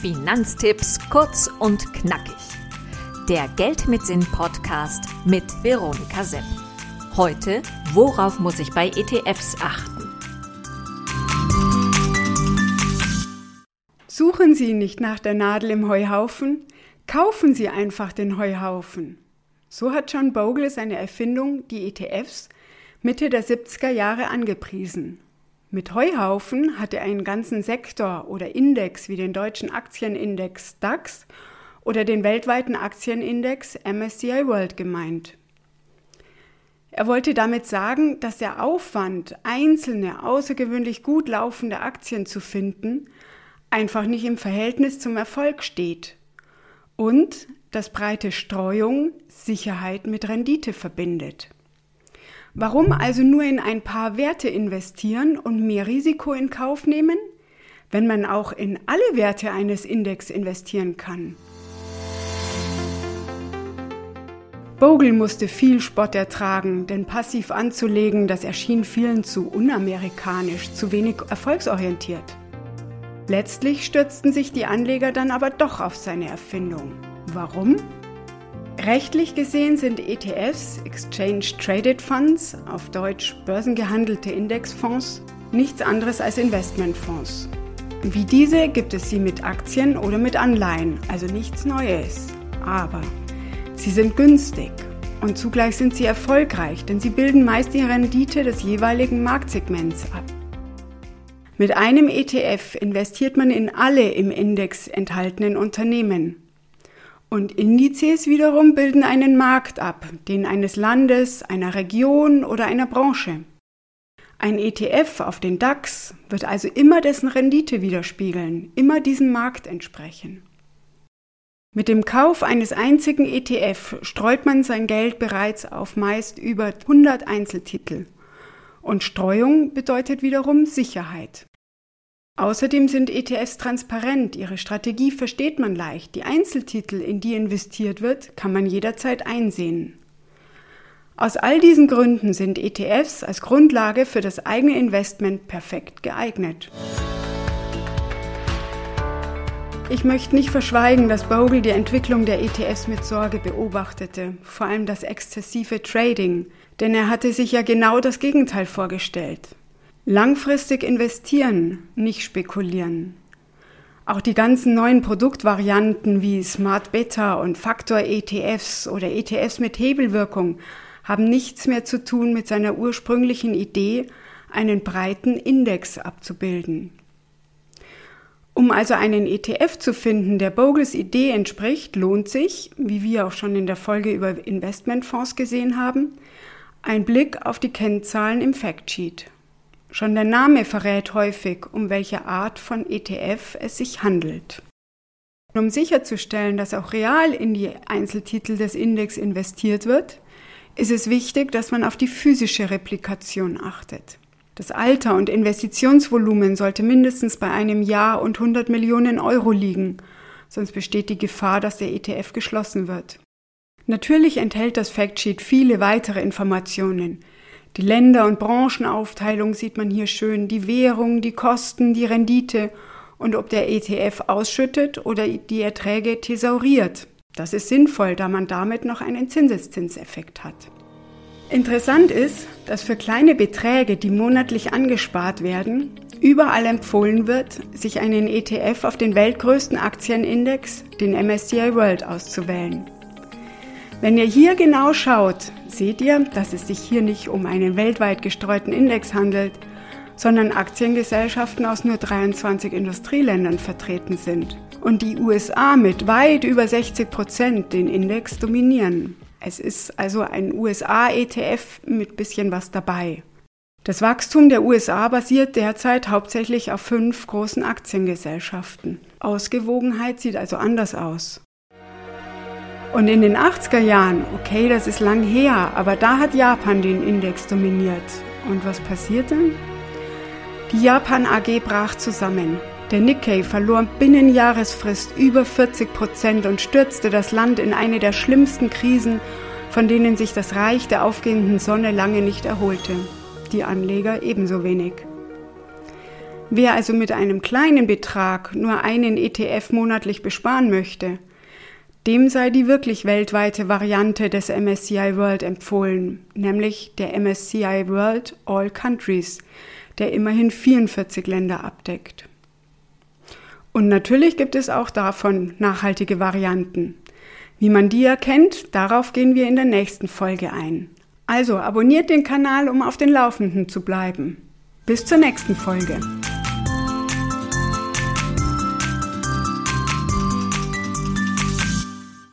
Finanztipps kurz und knackig. Der Geld mit Sinn Podcast mit Veronika Sepp. Heute, worauf muss ich bei ETFs achten? Suchen Sie nicht nach der Nadel im Heuhaufen, kaufen Sie einfach den Heuhaufen. So hat John Bogle seine Erfindung, die ETFs, Mitte der 70er Jahre angepriesen. Mit Heuhaufen hat er einen ganzen Sektor oder Index wie den deutschen Aktienindex DAX oder den weltweiten Aktienindex MSCI World gemeint. Er wollte damit sagen, dass der Aufwand, einzelne außergewöhnlich gut laufende Aktien zu finden, einfach nicht im Verhältnis zum Erfolg steht und dass breite Streuung Sicherheit mit Rendite verbindet. Warum also nur in ein paar Werte investieren und mehr Risiko in Kauf nehmen, wenn man auch in alle Werte eines Index investieren kann? Bogle musste viel Spott ertragen, denn passiv anzulegen, das erschien vielen zu unamerikanisch, zu wenig erfolgsorientiert. Letztlich stürzten sich die Anleger dann aber doch auf seine Erfindung. Warum? Rechtlich gesehen sind ETFs, Exchange Traded Funds, auf Deutsch börsengehandelte Indexfonds, nichts anderes als Investmentfonds. Wie diese gibt es sie mit Aktien oder mit Anleihen, also nichts Neues. Aber sie sind günstig und zugleich sind sie erfolgreich, denn sie bilden meist die Rendite des jeweiligen Marktsegments ab. Mit einem ETF investiert man in alle im Index enthaltenen Unternehmen. Und Indizes wiederum bilden einen Markt ab, den eines Landes, einer Region oder einer Branche. Ein ETF auf den DAX wird also immer dessen Rendite widerspiegeln, immer diesem Markt entsprechen. Mit dem Kauf eines einzigen ETF streut man sein Geld bereits auf meist über 100 Einzeltitel. Und Streuung bedeutet wiederum Sicherheit. Außerdem sind ETFs transparent, ihre Strategie versteht man leicht, die Einzeltitel, in die investiert wird, kann man jederzeit einsehen. Aus all diesen Gründen sind ETFs als Grundlage für das eigene Investment perfekt geeignet. Ich möchte nicht verschweigen, dass Bogle die Entwicklung der ETFs mit Sorge beobachtete, vor allem das exzessive Trading, denn er hatte sich ja genau das Gegenteil vorgestellt. Langfristig investieren, nicht spekulieren. Auch die ganzen neuen Produktvarianten wie Smart Beta und Faktor ETFs oder ETFs mit Hebelwirkung haben nichts mehr zu tun mit seiner ursprünglichen Idee, einen breiten Index abzubilden. Um also einen ETF zu finden, der Bogles Idee entspricht, lohnt sich, wie wir auch schon in der Folge über Investmentfonds gesehen haben, ein Blick auf die Kennzahlen im Factsheet. Schon der Name verrät häufig, um welche Art von ETF es sich handelt. Um sicherzustellen, dass auch real in die Einzeltitel des Index investiert wird, ist es wichtig, dass man auf die physische Replikation achtet. Das Alter und Investitionsvolumen sollte mindestens bei einem Jahr und 100 Millionen Euro liegen, sonst besteht die Gefahr, dass der ETF geschlossen wird. Natürlich enthält das Factsheet viele weitere Informationen, die Länder- und Branchenaufteilung sieht man hier schön, die Währung, die Kosten, die Rendite und ob der ETF ausschüttet oder die Erträge thesauriert. Das ist sinnvoll, da man damit noch einen Zinseszinseffekt hat. Interessant ist, dass für kleine Beträge, die monatlich angespart werden, überall empfohlen wird, sich einen ETF auf den weltgrößten Aktienindex, den MSCI World, auszuwählen. Wenn ihr hier genau schaut, seht ihr, dass es sich hier nicht um einen weltweit gestreuten Index handelt, sondern Aktiengesellschaften aus nur 23 Industrieländern vertreten sind und die USA mit weit über 60 Prozent den Index dominieren. Es ist also ein USA-ETF mit bisschen was dabei. Das Wachstum der USA basiert derzeit hauptsächlich auf fünf großen Aktiengesellschaften. Ausgewogenheit sieht also anders aus. Und in den 80er Jahren, okay, das ist lang her, aber da hat Japan den Index dominiert. Und was passierte? Die Japan AG brach zusammen. Der Nikkei verlor binnen Jahresfrist über 40 Prozent und stürzte das Land in eine der schlimmsten Krisen, von denen sich das Reich der aufgehenden Sonne lange nicht erholte. Die Anleger ebenso wenig. Wer also mit einem kleinen Betrag nur einen ETF monatlich besparen möchte, dem sei die wirklich weltweite Variante des MSCI World empfohlen, nämlich der MSCI World All Countries, der immerhin 44 Länder abdeckt. Und natürlich gibt es auch davon nachhaltige Varianten. Wie man die erkennt, darauf gehen wir in der nächsten Folge ein. Also abonniert den Kanal, um auf den Laufenden zu bleiben. Bis zur nächsten Folge.